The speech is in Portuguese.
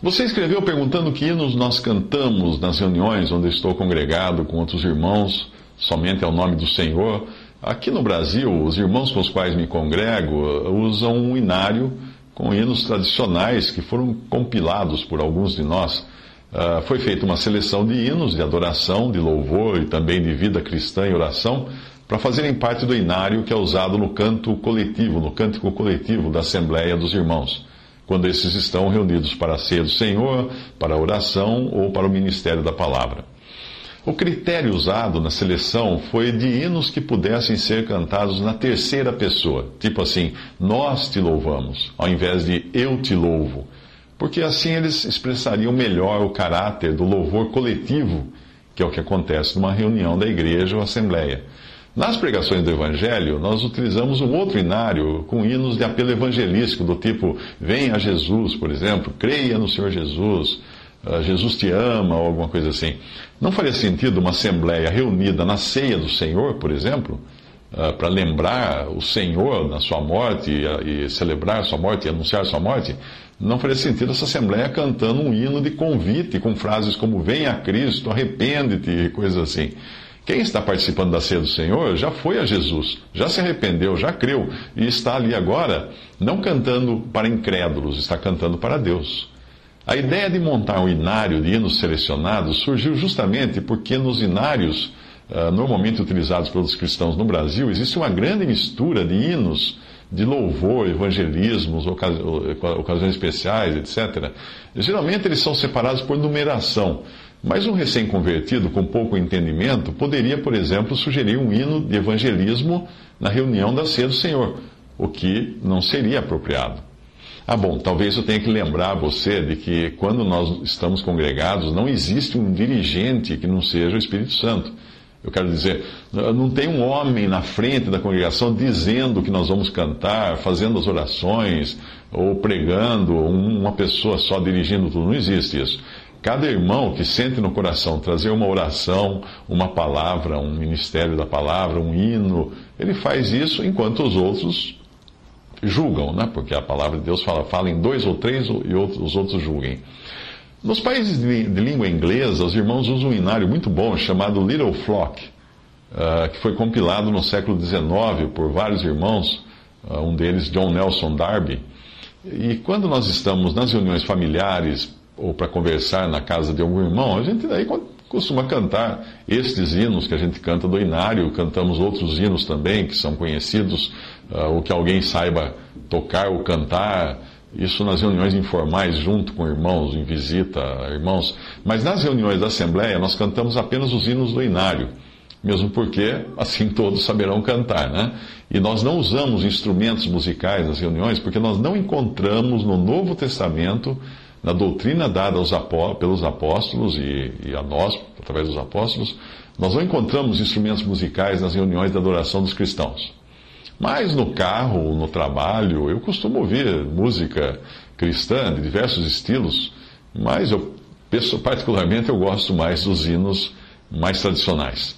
Você escreveu perguntando que hinos nós cantamos nas reuniões onde estou congregado com outros irmãos, somente ao nome do Senhor. Aqui no Brasil, os irmãos com os quais me congrego usam um inário com hinos tradicionais que foram compilados por alguns de nós. Uh, foi feita uma seleção de hinos de adoração, de louvor e também de vida cristã e oração para fazerem parte do inário que é usado no canto coletivo, no cântico coletivo da Assembleia dos Irmãos quando esses estão reunidos para a ceia do Senhor, para a oração ou para o ministério da palavra. O critério usado na seleção foi de hinos que pudessem ser cantados na terceira pessoa, tipo assim, nós te louvamos, ao invés de eu te louvo, porque assim eles expressariam melhor o caráter do louvor coletivo, que é o que acontece numa reunião da igreja ou assembleia. Nas pregações do Evangelho, nós utilizamos um outro inário com hinos de apelo evangelístico, do tipo Venha a Jesus, por exemplo, creia no Senhor Jesus, uh, Jesus te ama, ou alguma coisa assim. Não faria sentido uma assembleia reunida na ceia do Senhor, por exemplo, uh, para lembrar o Senhor na sua morte e, celebrar sua morte e anunciar sua morte? Não faria sentido essa assembleia cantando um hino de convite com frases como Venha a Cristo, arrepende-te coisas assim. Quem está participando da ceia do Senhor já foi a Jesus, já se arrependeu, já creu e está ali agora, não cantando para incrédulos, está cantando para Deus. A ideia de montar um inário de hinos selecionados surgiu justamente porque nos inários, uh, normalmente utilizados pelos cristãos no Brasil, existe uma grande mistura de hinos de louvor, evangelismos, ocasiões especiais, etc. Geralmente eles são separados por numeração. Mas um recém-convertido com pouco entendimento poderia, por exemplo, sugerir um hino de evangelismo na reunião da ceia do Senhor, o que não seria apropriado. Ah, bom, talvez eu tenha que lembrar você de que quando nós estamos congregados, não existe um dirigente que não seja o Espírito Santo. Eu quero dizer, não tem um homem na frente da congregação dizendo que nós vamos cantar, fazendo as orações, ou pregando, uma pessoa só dirigindo tudo. Não existe isso. Cada irmão que sente no coração trazer uma oração, uma palavra, um ministério da palavra, um hino, ele faz isso enquanto os outros julgam, né? porque a palavra de Deus fala, fala em dois ou três e outros, os outros julguem. Nos países de, de, língua inglesa, os irmãos usam um inário muito bom chamado Little Flock, uh, que foi compilado no século XIX por vários irmãos, uh, um deles John Nelson Darby. E quando nós estamos nas reuniões familiares, ou para conversar na casa de algum irmão, a gente daí costuma cantar estes hinos que a gente canta do Inário, cantamos outros hinos também que são conhecidos, uh, ou que alguém saiba tocar ou cantar, isso nas reuniões informais, junto com irmãos, em visita a irmãos. Mas nas reuniões da Assembleia, nós cantamos apenas os hinos do Inário, mesmo porque assim todos saberão cantar, né? E nós não usamos instrumentos musicais nas reuniões porque nós não encontramos no Novo Testamento na doutrina dada apó pelos apóstolos e, e, a nós, através dos apóstolos, nós não encontramos instrumentos musicais nas reuniões de adoração dos cristãos. Mas no carro, no trabalho, eu costumo ouvir música cristã de diversos estilos, mas eu, particularmente, eu gosto mais dos hinos mais tradicionais.